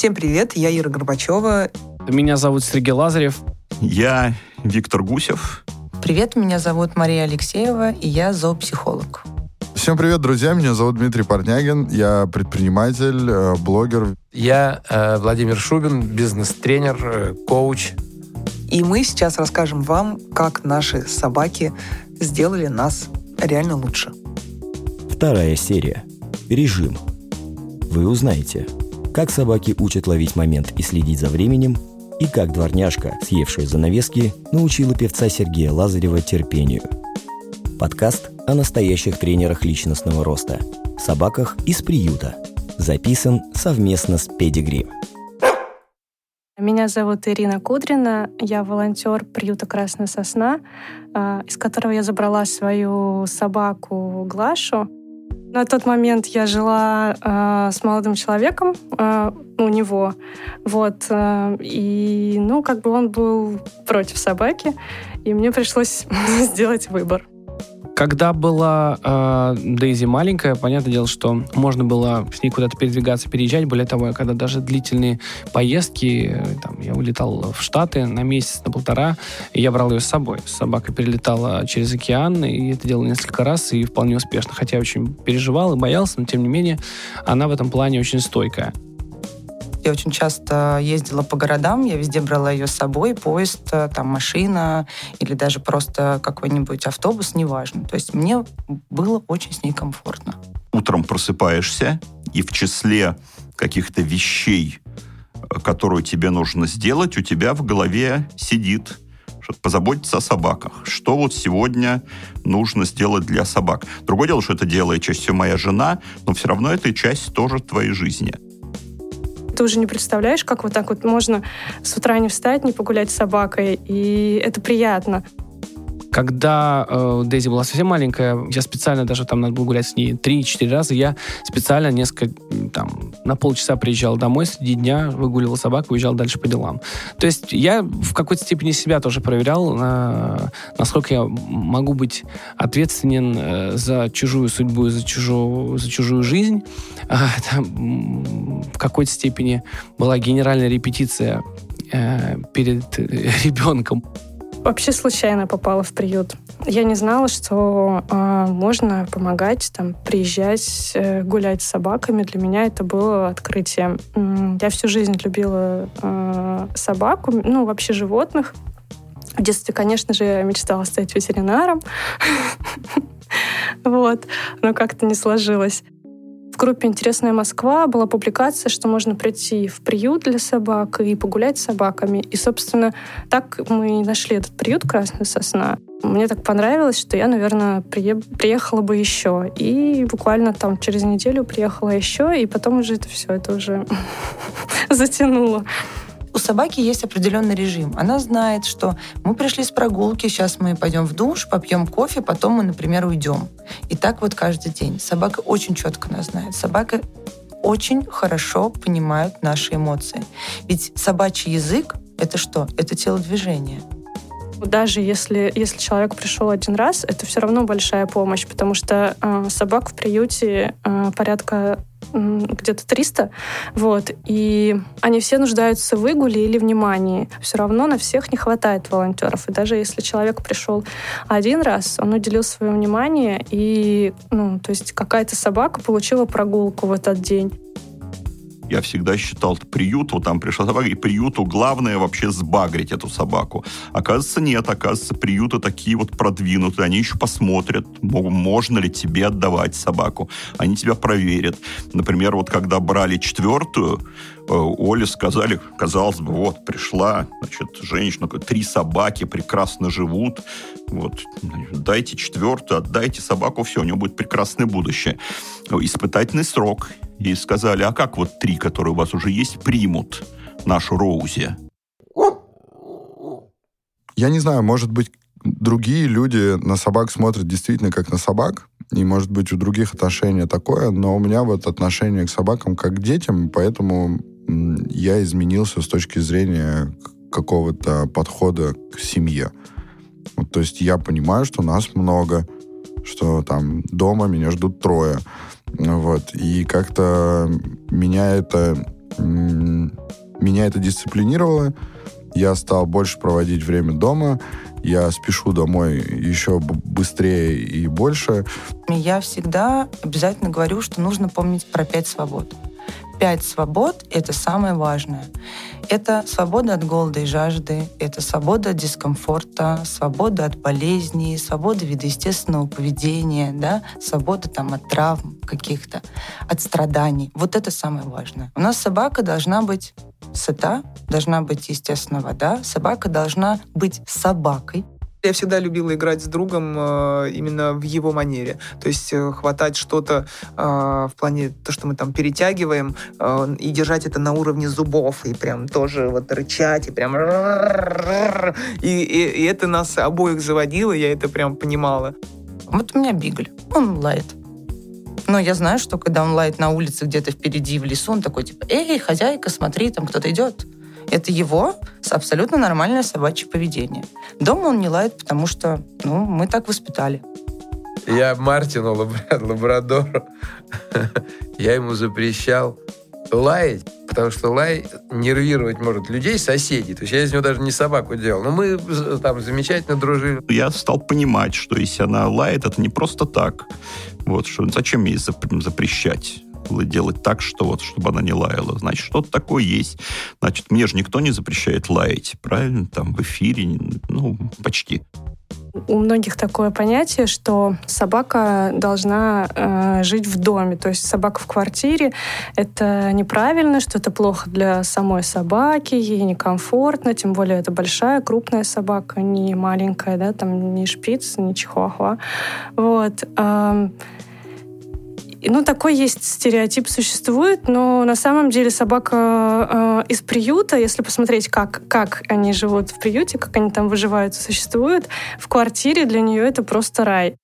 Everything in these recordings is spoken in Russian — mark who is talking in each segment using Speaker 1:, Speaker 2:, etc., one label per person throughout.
Speaker 1: Всем привет, я Ира Горбачева.
Speaker 2: Меня зовут Сергей Лазарев.
Speaker 3: Я Виктор Гусев.
Speaker 4: Привет, меня зовут Мария Алексеева, и я зоопсихолог.
Speaker 5: Всем привет, друзья. Меня зовут Дмитрий Портнягин. Я предприниматель, э, блогер.
Speaker 6: Я э, Владимир Шубин, бизнес-тренер, э, коуч.
Speaker 1: И мы сейчас расскажем вам, как наши собаки сделали нас реально лучше.
Speaker 7: Вторая серия. Режим. Вы узнаете, как собаки учат ловить момент и следить за временем, и как дворняжка, съевшая занавески, научила певца Сергея Лазарева терпению. Подкаст о настоящих тренерах личностного роста, собаках из приюта. Записан совместно с Педигри.
Speaker 8: Меня зовут Ирина Кудрина, я волонтер приюта «Красная сосна», а, из которого я забрала свою собаку Глашу. На тот момент я жила э, с молодым человеком э, у него, вот, э, и, ну, как бы он был против собаки, и мне пришлось сделать выбор.
Speaker 2: Когда была э, Дейзи маленькая, понятное дело, что можно было с ней куда-то передвигаться, переезжать. Более того, когда даже длительные поездки, э, там, я улетал в Штаты на месяц, на полтора, и я брал ее с собой. Собака перелетала через океан, и это делал несколько раз, и вполне успешно. Хотя я очень переживал и боялся, но тем не менее она в этом плане очень стойкая.
Speaker 4: Я очень часто ездила по городам, я везде брала ее с собой, поезд, э, там машина или даже просто какой-нибудь автобус, неважно. То есть мне было очень с ней комфортно.
Speaker 3: Утром просыпаешься, и в числе каких-то вещей, э, которые тебе нужно сделать, у тебя в голове сидит позаботиться о собаках. Что вот сегодня нужно сделать для собак. Другое дело, что это делает чаще всего моя жена, но все равно это часть тоже твоей жизни
Speaker 8: ты уже не представляешь, как вот так вот можно с утра не встать, не погулять с собакой, и это приятно.
Speaker 2: Когда э, Дейзи была совсем маленькая, я специально даже там надо было гулять с ней 3-4 раза, я специально несколько, там, на полчаса приезжал домой среди дня, выгуливал собаку, уезжал дальше по делам. То есть я в какой-то степени себя тоже проверял, на, насколько я могу быть ответственен э, за чужую судьбу, за чужую, за чужую жизнь. А, там, в какой-то степени была генеральная репетиция э, перед ребенком
Speaker 8: вообще случайно попала в приют. Я не знала, что э, можно помогать, там, приезжать, э, гулять с собаками. Для меня это было открытие. Я всю жизнь любила э, собаку, ну, вообще животных. В детстве, конечно же, я мечтала стать ветеринаром. Вот. Но как-то не сложилось группе «Интересная Москва» была публикация, что можно прийти в приют для собак и погулять с собаками. И, собственно, так мы нашли этот приют «Красная сосна». Мне так понравилось, что я, наверное, приехала бы еще. И буквально там через неделю приехала еще, и потом уже это все, это уже затянуло
Speaker 4: у собаки есть определенный режим. Она знает, что мы пришли с прогулки, сейчас мы пойдем в душ, попьем кофе, потом мы, например, уйдем. И так вот каждый день. Собака очень четко нас знает. Собака очень хорошо понимают наши эмоции. Ведь собачий язык — это что? Это телодвижение.
Speaker 8: Даже если, если человек пришел один раз, это все равно большая помощь, потому что э, собак в приюте э, порядка где-то 300, вот, и они все нуждаются в выгуле или внимании. Все равно на всех не хватает волонтеров, и даже если человек пришел один раз, он уделил свое внимание, и, ну, то есть какая-то собака получила прогулку в этот день.
Speaker 3: Я всегда считал, приют, вот там пришла собака, и приюту главное вообще сбагрить эту собаку. Оказывается, нет. Оказывается, приюты такие вот продвинутые. Они еще посмотрят, можно ли тебе отдавать собаку. Они тебя проверят. Например, вот когда брали четвертую, э, Оле сказали, казалось бы, вот, пришла, значит, женщина, три собаки прекрасно живут, вот, дайте четвертую, отдайте собаку, все, у него будет прекрасное будущее. Испытательный срок и сказали, а как вот три, которые у вас уже есть, примут нашу Роузи?
Speaker 5: Я не знаю, может быть, другие люди на собак смотрят действительно как на собак, и, может быть, у других отношение такое, но у меня вот отношение к собакам как к детям, поэтому я изменился с точки зрения какого-то подхода к семье. Вот, то есть я понимаю, что нас много, что там дома меня ждут трое. Вот. И как-то меня это меня это дисциплинировало. Я стал больше проводить время дома. Я спешу домой еще быстрее и больше.
Speaker 4: Я всегда обязательно говорю, что нужно помнить про пять свобод. Пять свобод — это самое важное. Это свобода от голода и жажды, это свобода от дискомфорта, свобода от болезней, свобода вида естественного поведения, да, свобода там, от травм каких-то, от страданий. Вот это самое важное. У нас собака должна быть сыта, должна быть, естественно, вода. Собака должна быть собакой,
Speaker 1: Я всегда любила играть с другом э, именно в его манере. То есть э, хватать что-то э, в плане то, что мы там перетягиваем, и держать это на уровне зубов, и прям тоже вот рычать, и прям... И, и- и это нас обоих заводило, я это прям понимала.
Speaker 4: Вот у меня бигль, он лает. Но я знаю, что когда он лает на улице где-то впереди в лесу, он такой типа, эй, хозяйка, смотри, там кто-то идет. Это его абсолютно нормальное собачье поведение. Дома он не лает, потому что, ну, мы так воспитали.
Speaker 6: Я Мартину, лабра- лабрадору, я ему запрещал лаять, потому что лай нервировать может людей, соседей. То есть я из него даже не собаку делал. Но мы там замечательно дружили.
Speaker 3: Я стал понимать, что если она лает, это не просто так. Вот, что зачем ей зап- запрещать? делать так, что вот, чтобы она не лаяла. Значит, что-то такое есть. Значит, мне же никто не запрещает лаять, правильно? Там в эфире, ну, почти.
Speaker 8: У многих такое понятие, что собака должна э, жить в доме. То есть собака в квартире — это неправильно, что это плохо для самой собаки, ей некомфортно, тем более это большая, крупная собака, не маленькая, да, там не шпиц, не чихуахуа. Вот. и, Ну, такой есть стереотип существует, но на самом деле собака э, из приюта, если посмотреть, как, как они живут в приюте, как они там выживают существуют, в квартире для нее это просто рай.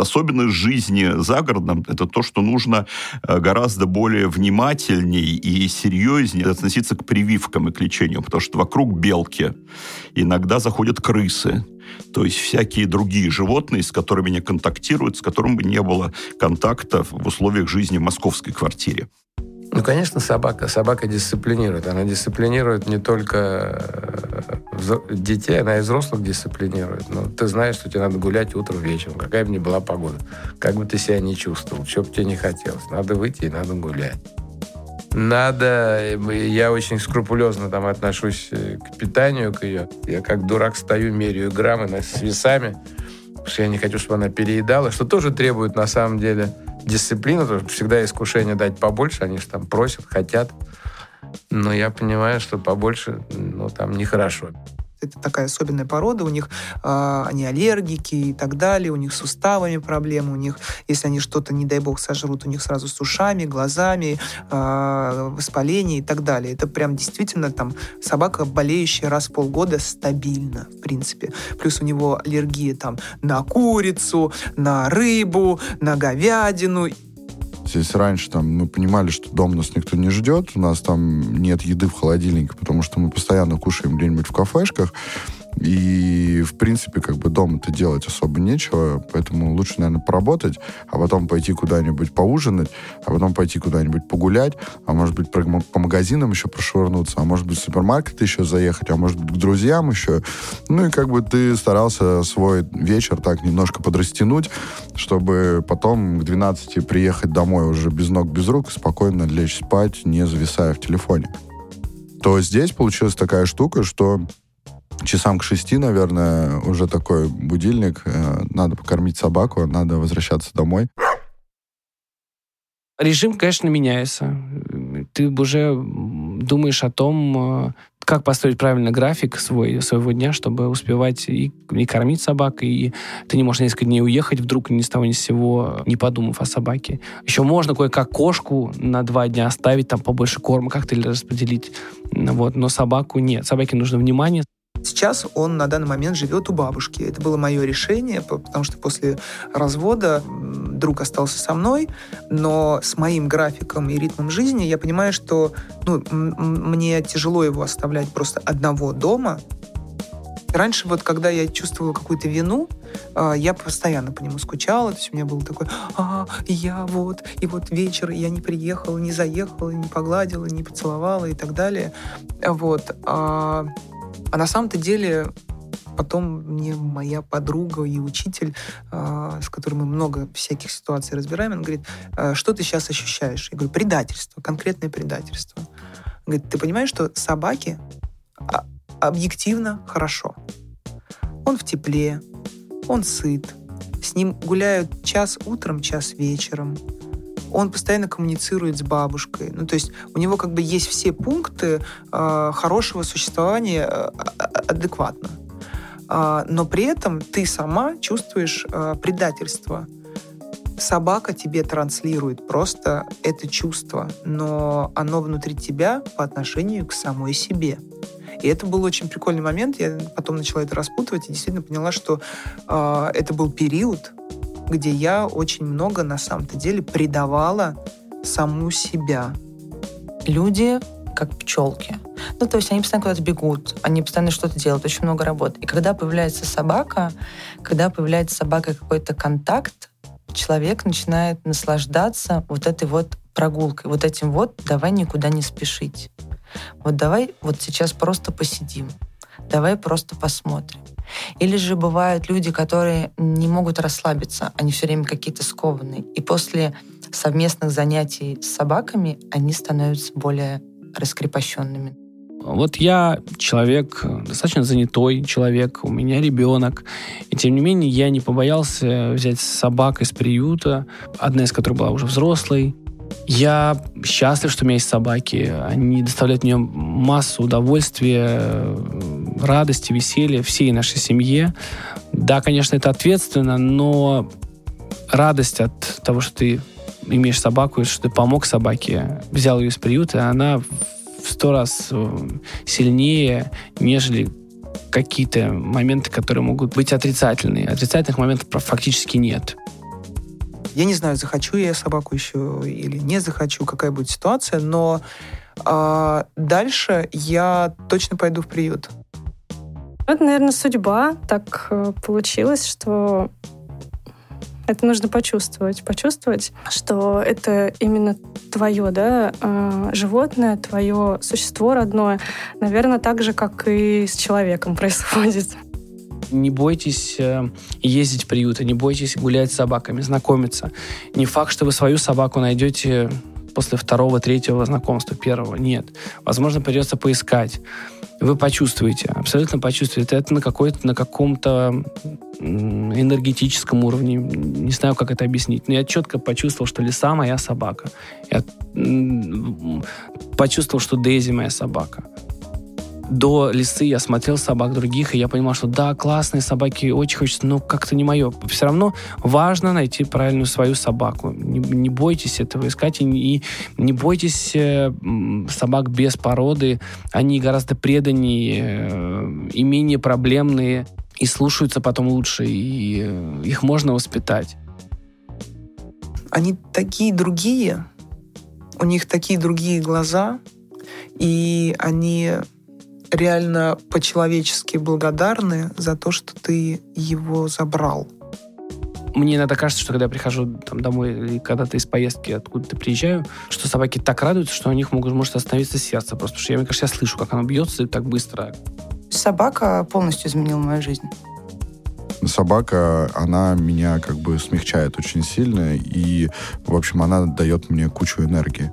Speaker 3: Особенность жизни за городом – это то, что нужно э, гораздо более внимательней и серьезнее относиться к прививкам и к лечению, потому что вокруг белки иногда заходят крысы, то есть всякие другие животные, с которыми не контактируют, с которыми не было контакта в условиях жизни в московской квартире.
Speaker 6: Ну, конечно, собака. Собака дисциплинирует. Она дисциплинирует не только э, детей, она и взрослых дисциплинирует. Ну, ты знаешь, что тебе надо гулять утром, вечером, какая бы ни была погода. Как бы ты себя не чувствовал, что бы тебе не хотелось. Надо выйти и надо гулять. Надо... э, Я очень скрупулезно там отношусь э, к питанию, к ее. Я как дурак стою, меряю граммы с весами, потому что я не хочу, чтобы она переедала, что тоже требует, на самом деле, дисциплины, потому что всегда искушение дать побольше, они же там просят, хотят. Но я понимаю, что побольше, ну, там нехорошо.
Speaker 1: Это такая особенная порода, у них э, они аллергики и так далее, у них с суставами проблемы, у них, если они что-то, не дай бог, сожрут, у них сразу с ушами, глазами, э, воспаление и так далее. Это прям действительно там собака, болеющая раз в полгода стабильно, в принципе. Плюс у него аллергия там на курицу, на рыбу, на говядину.
Speaker 5: Если раньше там мы понимали, что дом нас никто не ждет, у нас там нет еды в холодильнике, потому что мы постоянно кушаем где-нибудь в кафешках, и, в принципе, как бы дома-то делать особо нечего, поэтому лучше, наверное, поработать, а потом пойти куда-нибудь поужинать, а потом пойти куда-нибудь погулять, а может быть, по магазинам еще прошвырнуться, а может быть, в супермаркет еще заехать, а может быть, к друзьям еще. Ну и как бы ты старался свой вечер так немножко подрастянуть, чтобы потом к 12 приехать домой уже без ног, без рук, спокойно лечь спать, не зависая в телефоне. То здесь получилась такая штука, что часам к шести, наверное, уже такой будильник, э, надо покормить собаку, надо возвращаться домой.
Speaker 2: Режим, конечно, меняется. Ты уже думаешь о том, э, как построить правильно график свой, своего дня, чтобы успевать и, и кормить собак, и ты не можешь несколько дней уехать вдруг ни с того ни с сего, не подумав о собаке. Еще можно кое-как кошку на два дня оставить, там побольше корма как-то или распределить. Вот, но собаку нет. Собаке нужно внимание,
Speaker 1: Сейчас он на данный момент живет у бабушки. Это было мое решение, по- потому что после развода друг остался со мной, но с моим графиком и ритмом жизни я понимаю, что ну, мне тяжело его оставлять просто одного дома. Раньше вот, когда я чувствовала какую-то вину, а, я постоянно по нему скучала. То есть у меня был такой, а, я вот, и вот вечер, я не приехала, не заехала, не погладила, не поцеловала и так далее. Вот. А, а на самом-то деле потом мне моя подруга и учитель, с которой мы много всяких ситуаций разбираем, он говорит, что ты сейчас ощущаешь? Я говорю, предательство, конкретное предательство. Он говорит, ты понимаешь, что собаки объективно хорошо. Он в тепле, он сыт, с ним гуляют час утром, час вечером. Он постоянно коммуницирует с бабушкой. Ну, то есть у него как бы есть все пункты э, хорошего существования э, адекватно. Э, но при этом ты сама чувствуешь э, предательство. Собака тебе транслирует просто это чувство, но оно внутри тебя по отношению к самой себе. И это был очень прикольный момент. Я потом начала это распутывать и действительно поняла, что э, это был период, где я очень много на самом-то деле предавала саму себя.
Speaker 4: Люди как пчелки. Ну, то есть они постоянно куда-то бегут, они постоянно что-то делают, очень много работы. И когда появляется собака, когда появляется с собакой какой-то контакт, человек начинает наслаждаться вот этой вот прогулкой, вот этим вот «давай никуда не спешить». Вот давай вот сейчас просто посидим, давай просто посмотрим. Или же бывают люди, которые не могут расслабиться, они все время какие-то скованные. И после совместных занятий с собаками они становятся более раскрепощенными.
Speaker 2: Вот я человек, достаточно занятой человек, у меня ребенок, и тем не менее я не побоялся взять собак из приюта, одна из которых была уже взрослой, я счастлив, что у меня есть собаки. Они доставляют мне массу удовольствия, радости, веселья всей нашей семье. Да, конечно, это ответственно, но радость от того, что ты имеешь собаку, что ты помог собаке, взял ее из приюта, она в сто раз э, сильнее, нежели какие-то моменты, которые могут быть отрицательные. Отрицательных моментов фактически нет.
Speaker 1: Я не знаю, захочу я собаку еще или не захочу, какая будет ситуация, но э, дальше я точно пойду в приют.
Speaker 8: Это, наверное, судьба. Так э, получилось, что это нужно почувствовать. Почувствовать, что это именно твое, да, э, животное, твое существо родное. Наверное, так же, как и с человеком происходит.
Speaker 2: Не бойтесь э, ездить в приюты, не бойтесь гулять с собаками, знакомиться. Не факт, что вы свою собаку найдете после второго, третьего знакомства, первого. Нет. Возможно, придется поискать. Вы почувствуете, абсолютно почувствуете. Это на, какой-то, на каком-то энергетическом уровне. Не знаю, как это объяснить. Но я четко почувствовал, что лиса моя собака. Я почувствовал, что Дейзи моя собака до лисы я смотрел собак других, и я понимал, что да, классные собаки, очень хочется, но как-то не мое. Все равно важно найти правильную свою собаку. Не, не бойтесь этого искать, и, и не бойтесь э, собак без породы. Они гораздо преданнее э, и менее проблемные, и слушаются потом лучше, и э, их можно воспитать.
Speaker 1: Они такие другие, у них такие другие глаза, и они реально по-человечески благодарны за то, что ты его забрал.
Speaker 2: Мне иногда кажется, что когда я прихожу там, домой или когда-то из поездки откуда-то приезжаю, что собаки так радуются, что у них могут, может остановиться сердце. Просто потому что я, мне кажется, я слышу, как оно бьется так быстро.
Speaker 4: Собака полностью изменила мою жизнь.
Speaker 5: Собака, она меня как бы смягчает очень сильно, и, в общем, она дает мне кучу энергии.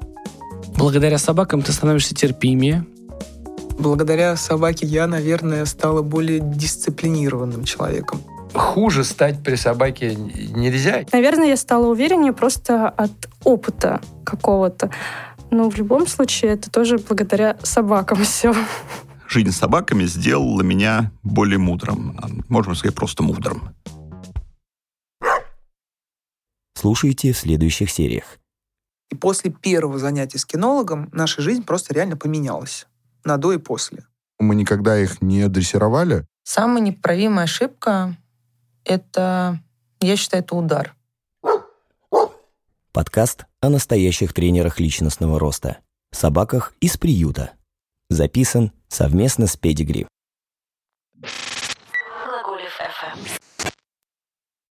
Speaker 2: Благодаря собакам ты становишься терпимее,
Speaker 1: Благодаря собаке я, наверное, стала более дисциплинированным человеком.
Speaker 6: Хуже стать при собаке нельзя.
Speaker 8: Наверное, я стала увереннее просто от опыта какого-то. Но в любом случае это тоже благодаря собакам все.
Speaker 3: Жизнь с собаками сделала меня более мудрым. Можно сказать, просто мудрым.
Speaker 7: Слушайте в следующих сериях.
Speaker 1: И после первого занятия с кинологом наша жизнь просто реально поменялась на до и после.
Speaker 5: Мы никогда их не дрессировали.
Speaker 4: Самая неправимая ошибка — это, я считаю, это удар.
Speaker 7: Подкаст о настоящих тренерах личностного роста. Собаках из приюта. Записан совместно с Педигри.